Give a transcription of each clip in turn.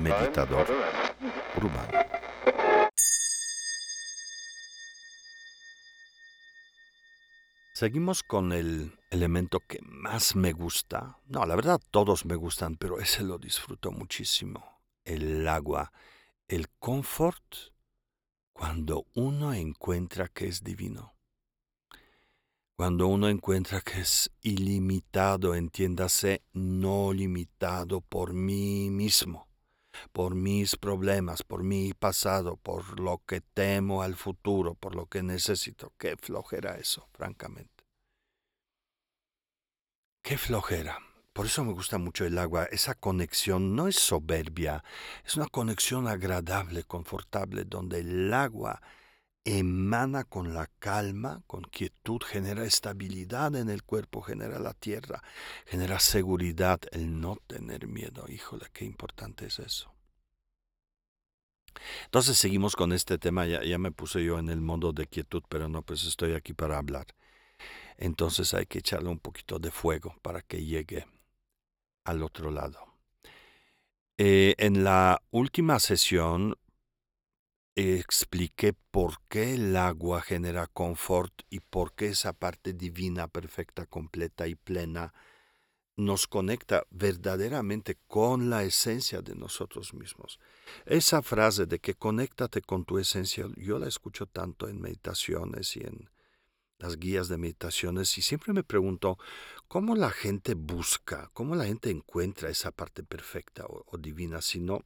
Meditador urbano. Seguimos con el elemento que más me gusta. No, la verdad todos me gustan, pero ese lo disfruto muchísimo. El agua, el confort cuando uno encuentra que es divino. Cuando uno encuentra que es ilimitado, entiéndase, no limitado por mí mismo, por mis problemas, por mi pasado, por lo que temo al futuro, por lo que necesito. Qué flojera eso, francamente. Qué flojera. Por eso me gusta mucho el agua. Esa conexión no es soberbia, es una conexión agradable, confortable, donde el agua emana con la calma, con quietud, genera estabilidad en el cuerpo, genera la tierra, genera seguridad, el no tener miedo. Híjole, qué importante es eso. Entonces seguimos con este tema, ya, ya me puse yo en el modo de quietud, pero no, pues estoy aquí para hablar. Entonces hay que echarle un poquito de fuego para que llegue al otro lado. Eh, en la última sesión expliqué por qué el agua genera confort y por qué esa parte divina, perfecta, completa y plena nos conecta verdaderamente con la esencia de nosotros mismos. Esa frase de que conéctate con tu esencia, yo la escucho tanto en meditaciones y en las guías de meditaciones y siempre me pregunto cómo la gente busca, cómo la gente encuentra esa parte perfecta o, o divina si no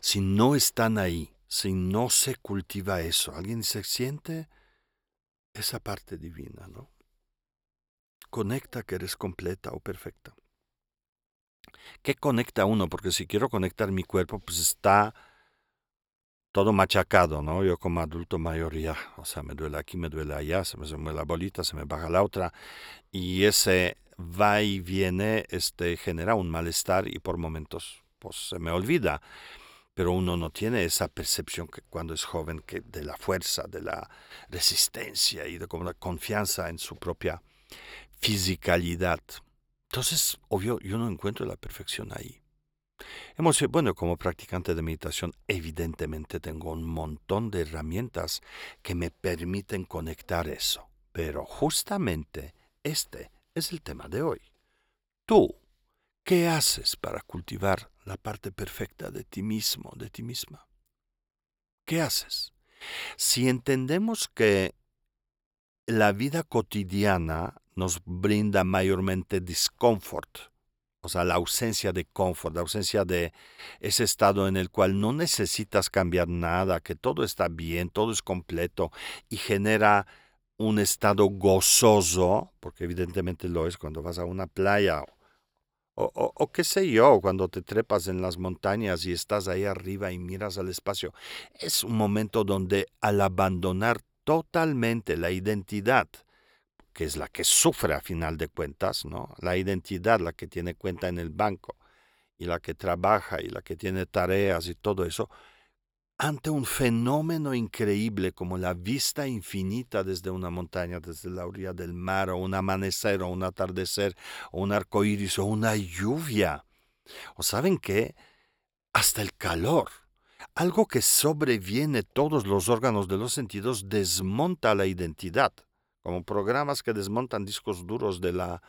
si no están ahí, si no se cultiva eso, alguien se siente esa parte divina, ¿no? Conecta que eres completa o perfecta. ¿Qué conecta uno? Porque si quiero conectar mi cuerpo, pues está todo machacado, ¿no? Yo como adulto mayor ya, o sea, me duele aquí, me duele allá, se me mueve la bolita, se me baja la otra, y ese va y viene, este, genera un malestar y por momentos pues se me olvida. Pero uno no tiene esa percepción que cuando es joven que de la fuerza, de la resistencia y de la confianza en su propia fisicalidad. Entonces, obvio, yo no encuentro la perfección ahí. Hemos, bueno, como practicante de meditación, evidentemente tengo un montón de herramientas que me permiten conectar eso. Pero justamente este es el tema de hoy. Tú ¿Qué haces para cultivar la parte perfecta de ti mismo, de ti misma? ¿Qué haces? Si entendemos que la vida cotidiana nos brinda mayormente discomfort, o sea, la ausencia de confort, la ausencia de ese estado en el cual no necesitas cambiar nada, que todo está bien, todo es completo y genera un estado gozoso, porque evidentemente lo es cuando vas a una playa o, qué sé yo, cuando te trepas en las montañas y estás ahí arriba y miras al espacio. Es un momento donde al abandonar totalmente la identidad, que es la que sufre a final de cuentas, ¿no? La identidad, la que tiene cuenta en el banco y la que trabaja y la que tiene tareas y todo eso, ante un fenómeno increíble como la vista infinita desde una montaña, desde la orilla del mar, o un amanecer, o un atardecer, o un arco iris, o una lluvia. ¿O saben qué? Hasta el calor. Algo que sobreviene todos los órganos de los sentidos desmonta la identidad, como programas que desmontan discos duros de la,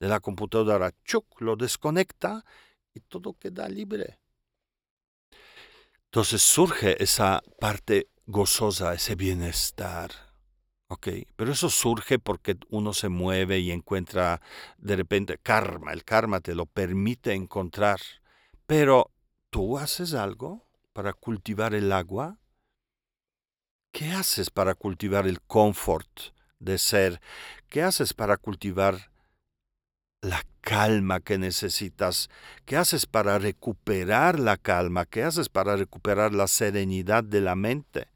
de la computadora. Chuck lo desconecta y todo queda libre. Entonces surge esa parte gozosa, ese bienestar. ¿Ok? Pero eso surge porque uno se mueve y encuentra de repente karma. El karma te lo permite encontrar. Pero, ¿tú haces algo para cultivar el agua? ¿Qué haces para cultivar el confort de ser? ¿Qué haces para cultivar la calma que necesitas? ¿Qué haces para recuperar la calma? ¿Qué haces para recuperar la serenidad de la mente?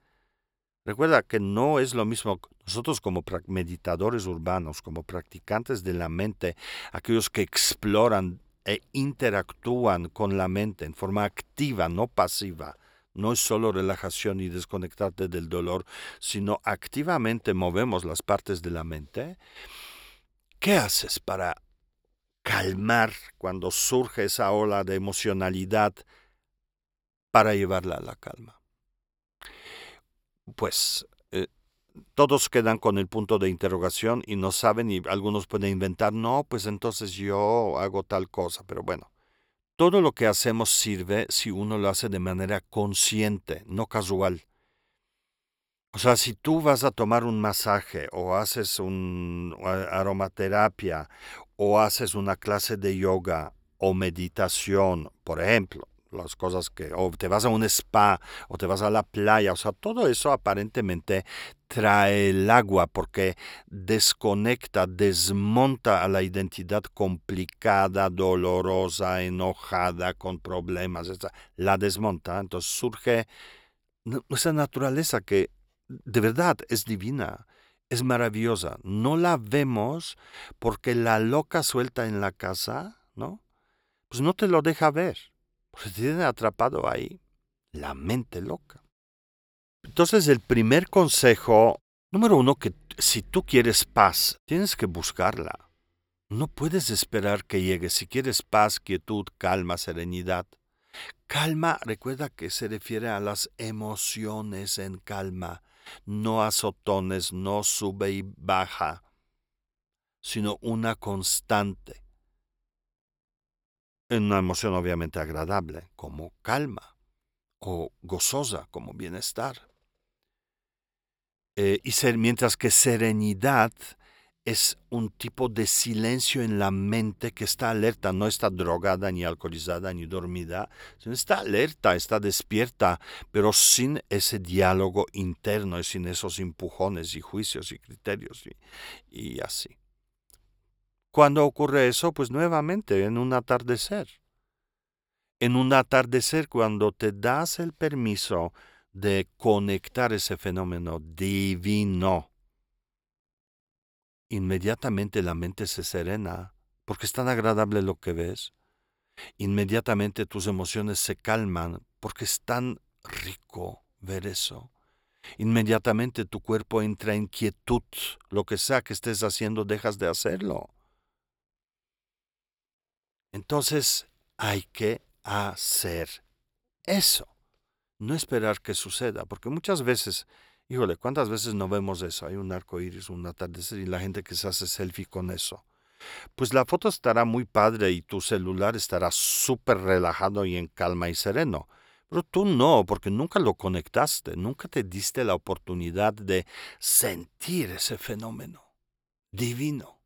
Recuerda que no es lo mismo nosotros como meditadores urbanos, como practicantes de la mente, aquellos que exploran e interactúan con la mente en forma activa, no pasiva. No es solo relajación y desconectarte del dolor, sino activamente movemos las partes de la mente. ¿Qué haces para calmar cuando surge esa ola de emocionalidad para llevarla a la calma? Pues eh, todos quedan con el punto de interrogación y no saben y algunos pueden inventar, no, pues entonces yo hago tal cosa, pero bueno, todo lo que hacemos sirve si uno lo hace de manera consciente, no casual. O sea, si tú vas a tomar un masaje o haces un aromaterapia o haces una clase de yoga o meditación, por ejemplo, las cosas que, o te vas a un spa, o te vas a la playa, o sea, todo eso aparentemente trae el agua porque desconecta, desmonta a la identidad complicada, dolorosa, enojada, con problemas, la desmonta, entonces surge esa naturaleza que de verdad es divina, es maravillosa, no la vemos porque la loca suelta en la casa, ¿no? Pues no te lo deja ver se tiene atrapado ahí la mente loca. Entonces el primer consejo, número uno, que si tú quieres paz, tienes que buscarla. No puedes esperar que llegue. Si quieres paz, quietud, calma, serenidad. Calma, recuerda que se refiere a las emociones en calma, no a sotones, no sube y baja, sino una constante en una emoción obviamente agradable, como calma, o gozosa, como bienestar. Eh, y ser, mientras que serenidad es un tipo de silencio en la mente que está alerta, no está drogada, ni alcoholizada, ni dormida, sino está alerta, está despierta, pero sin ese diálogo interno y sin esos empujones y juicios y criterios y así. ¿Cuándo ocurre eso? Pues nuevamente en un atardecer. En un atardecer cuando te das el permiso de conectar ese fenómeno divino, inmediatamente la mente se serena porque es tan agradable lo que ves. Inmediatamente tus emociones se calman porque es tan rico ver eso. Inmediatamente tu cuerpo entra en quietud. Lo que sea que estés haciendo, dejas de hacerlo. Entonces hay que hacer eso. No esperar que suceda, porque muchas veces, híjole, ¿cuántas veces no vemos eso? Hay un arco iris, un atardecer y la gente que se hace selfie con eso. Pues la foto estará muy padre y tu celular estará súper relajado y en calma y sereno. Pero tú no, porque nunca lo conectaste, nunca te diste la oportunidad de sentir ese fenómeno divino.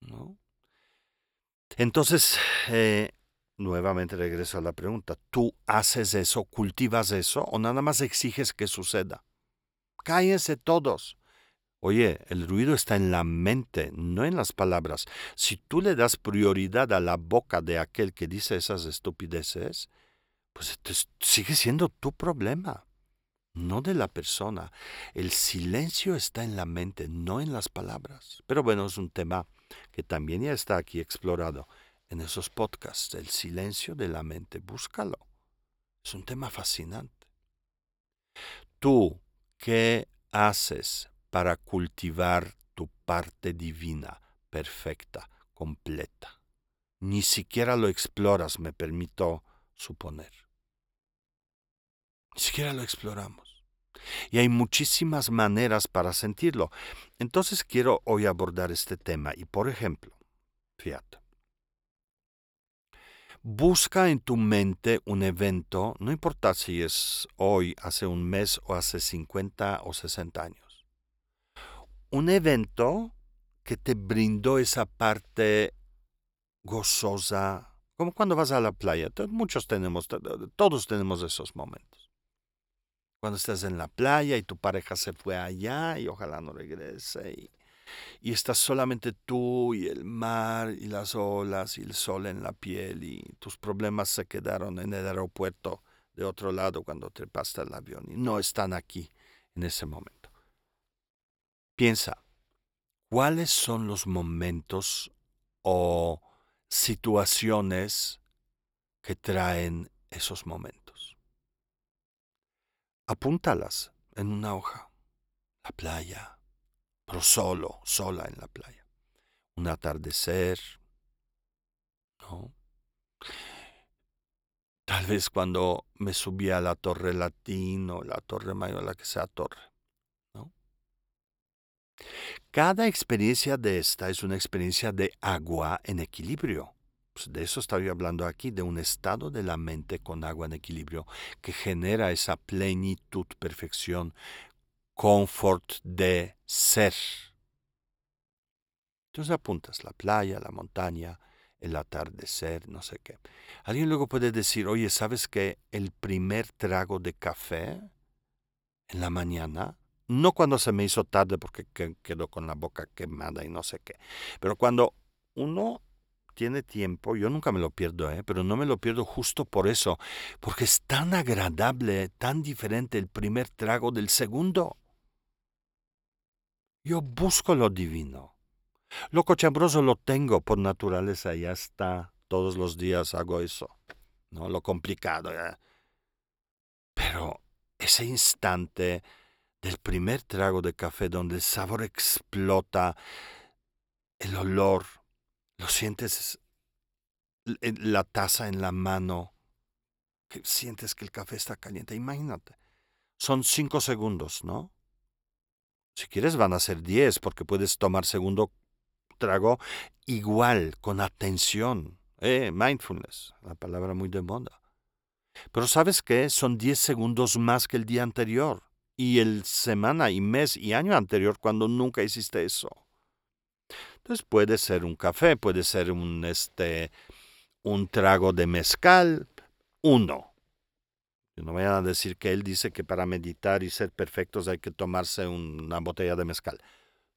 ¿No? Entonces, eh, nuevamente regreso a la pregunta, ¿tú haces eso, cultivas eso o nada más exiges que suceda? Cállense todos. Oye, el ruido está en la mente, no en las palabras. Si tú le das prioridad a la boca de aquel que dice esas estupideces, pues sigue siendo tu problema, no de la persona. El silencio está en la mente, no en las palabras. Pero bueno, es un tema que también ya está aquí explorado en esos podcasts, El silencio de la mente. Búscalo. Es un tema fascinante. Tú, ¿qué haces para cultivar tu parte divina, perfecta, completa? Ni siquiera lo exploras, me permito suponer. Ni siquiera lo exploramos. Y hay muchísimas maneras para sentirlo. Entonces quiero hoy abordar este tema y, por ejemplo, fíjate, busca en tu mente un evento, no importa si es hoy, hace un mes o hace 50 o 60 años, un evento que te brindó esa parte gozosa, como cuando vas a la playa. Muchos tenemos, todos tenemos esos momentos cuando estás en la playa y tu pareja se fue allá y ojalá no regrese y, estás solamente tú y el mar y las olas y el sol en la piel y tus problemas se quedaron en el aeropuerto de otro lado cuando trepaste el avión y no están aquí en ese momento. Piensa, ¿cuáles son los momentos o situaciones que traen esos momentos? apúntalas en una hoja. La playa, pero solo, sola en la playa. un atardecer, ¿no? Tal vez cuando me subí a la Torre Latín o la Torre Mayor, la que sea torre. ¿no? Cada experiencia de esta es una experiencia de agua en equilibrio. Pues de eso estoy hablando aquí, de un estado de la mente con agua en equilibrio que genera esa plenitud, perfección, confort de ser. Entonces apuntas la playa, la montaña, el atardecer, no sé qué. Alguien luego puede decir, oye, ¿sabes que el primer trago de café en la mañana, no cuando se me hizo tarde porque quedó con la boca quemada y no sé qué, pero cuando uno tiene tiempo, yo nunca me lo pierdo, ¿eh? pero no me lo pierdo justo por eso, porque es tan agradable, tan diferente el primer trago del segundo. Yo busco lo divino. Lo cochambroso lo tengo por naturaleza, ya está. Todos los días hago eso. ¿no? Lo complicado. Pero ese instante del primer trago de café donde el sabor explota, el olor, lo sientes la taza en la mano, que sientes que el café está caliente. Imagínate. Son cinco segundos, ¿no? Si quieres van a ser diez porque puedes tomar segundo trago igual, con atención. Eh, mindfulness, la palabra muy de moda. Pero ¿sabes qué? Son 10 segundos más que el día anterior. Y el semana y mes y año anterior cuando nunca hiciste eso. Entonces puede ser un café, puede ser un, este, un trago de mezcal, uno. No vayan a decir que él dice que para meditar y ser perfectos hay que tomarse una botella de mezcal.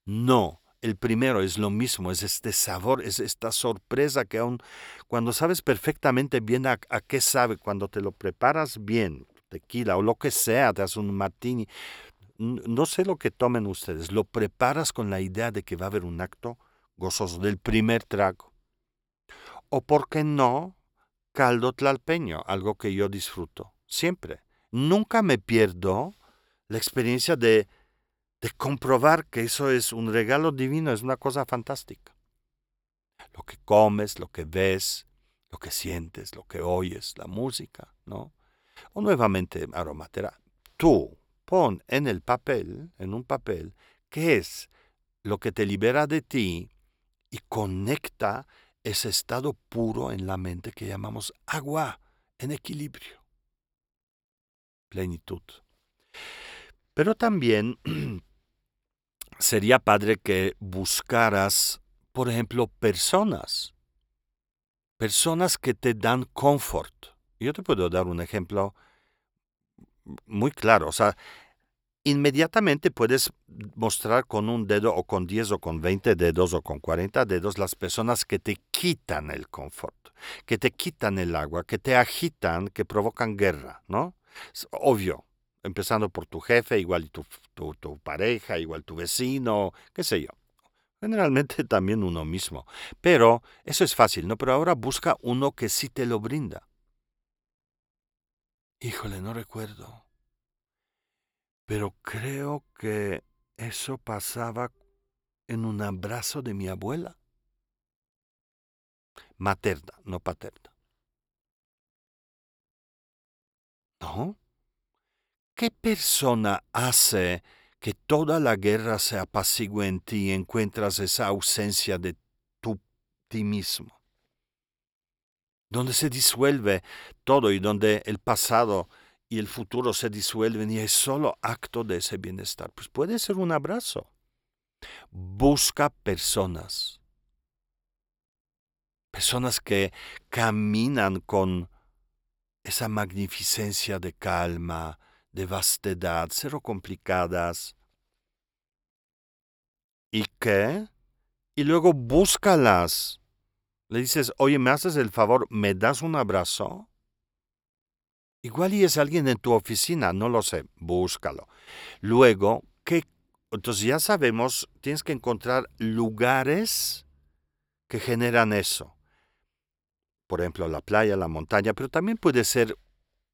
No, el primero es lo mismo, es este sabor, es esta sorpresa que aún cuando sabes perfectamente bien a, qué sabe, cuando te lo preparas bien, tequila o lo que sea, te haces un martini, no sé lo que tomen ustedes, lo preparas con la idea de que va a haber un acto gozoso del primer trago. O por qué no, caldo tlalpeño, algo que yo disfruto siempre. Nunca me pierdo la experiencia de comprobar que eso es un regalo divino, es una cosa fantástica. Lo que comes, lo que ves, lo que sientes, lo que oyes, la música, ¿no? O nuevamente aromatera. Tú pon en el papel, en un papel, qué es lo que te libera de ti y conecta ese estado puro en la mente que llamamos agua en equilibrio. Plenitud. Pero también sería padre que buscaras, por ejemplo, personas, personas que te dan confort. Yo te puedo dar un ejemplo muy claro, o sea, inmediatamente puedes mostrar con un dedo o con 10 o con 20 dedos o con 40 dedos las personas que te quitan el confort, que te quitan el agua, que te agitan, que provocan guerra, ¿no? Obvio, empezando por tu jefe, igual tu, tu, tu pareja, igual tu vecino, qué sé yo. Generalmente también uno mismo. Pero eso es fácil, ¿no? Pero ahora busca uno que sí te lo brinda. Híjole, no recuerdo. Pero creo que eso pasaba en un abrazo de mi abuela. Materna, no paterna. ¿No? ¿Qué persona hace que toda la guerra se apacigüe en ti y encuentras esa ausencia de tu, ti mismo? Donde se disuelve todo y donde el pasado y el futuro se disuelven y es solo acto de ese bienestar. Pues puede ser un abrazo. Busca personas. Personas que caminan con esa magnificencia de calma, de vastedad, cero complicadas. ¿Y qué? Y luego búscalas. Le dices, oye, ¿me haces el favor? ¿Me das un abrazo? Igual y es alguien en tu oficina, no lo sé, búscalo. Luego, ¿qué? Entonces ya sabemos, tienes que encontrar lugares que generan eso. Por ejemplo, la playa, la montaña, pero también puede ser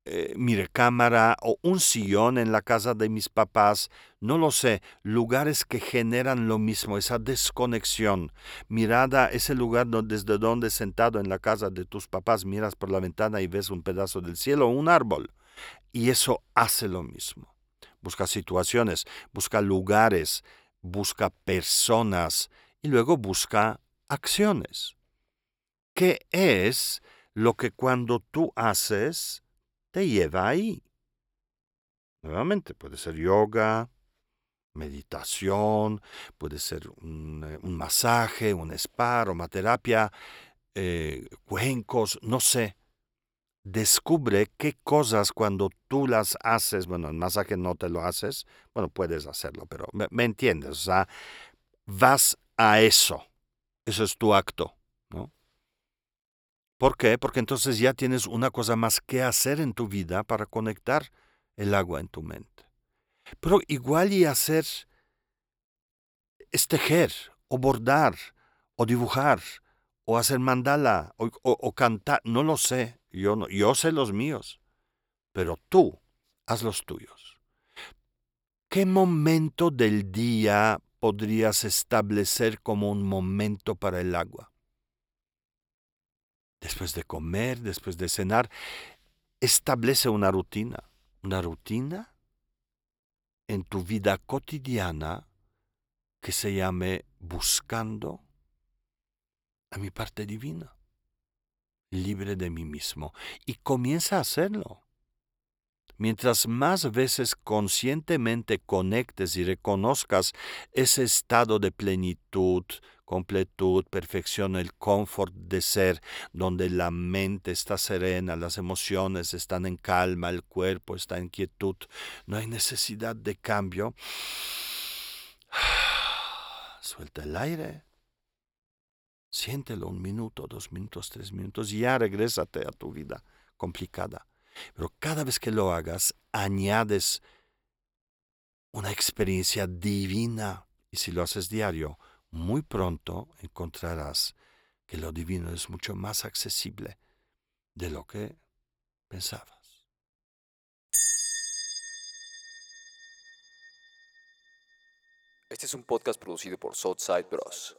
eh, mi recámara o un sillón en la casa de mis papás, no lo sé, lugares que generan lo mismo, esa desconexión. Mirada, ese lugar desde donde sentado en la casa de tus papás miras por la ventana y ves un pedazo del cielo o un árbol. Y eso hace lo mismo. Busca situaciones, busca lugares, busca personas y luego busca acciones. ¿Qué es lo que cuando tú haces te lleva ahí? Nuevamente, puede ser yoga, meditación, puede ser un, eh, masaje, un spa, aromaterapia, eh, cuencos, no sé. Descubre qué cosas cuando tú las haces, bueno, el masaje no te lo haces, bueno, puedes hacerlo, pero me entiendes, o sea, vas a eso, eso es tu acto, ¿no? ¿Por qué? Porque entonces ya tienes una cosa más que hacer en tu vida para conectar el agua en tu mente. Pero igual y hacer es tejer, o bordar, o dibujar, o hacer mandala, o, cantar, no lo sé, yo, no, yo sé los míos, pero tú haz los tuyos. ¿Qué momento del día podrías establecer como un momento para el agua? Después de comer, después de cenar, establece una rutina, una rutina en tu vida cotidiana que se llame buscando a mi parte divina, libre de mí mismo, y comienza a hacerlo. Mientras más veces conscientemente conectes y reconozcas ese estado de plenitud, completud, perfección, el confort de ser, donde la mente está serena, las emociones están en calma, el cuerpo está en quietud, no hay necesidad de cambio. Suelta el aire. Siéntelo un minuto, dos minutos, tres minutos y ya regrésate a tu vida complicada. Pero cada vez que lo hagas, añades una experiencia divina. Y si lo haces diario, muy pronto encontrarás que lo divino es mucho más accesible de lo que pensabas. Este es un podcast producido por Southside Bros.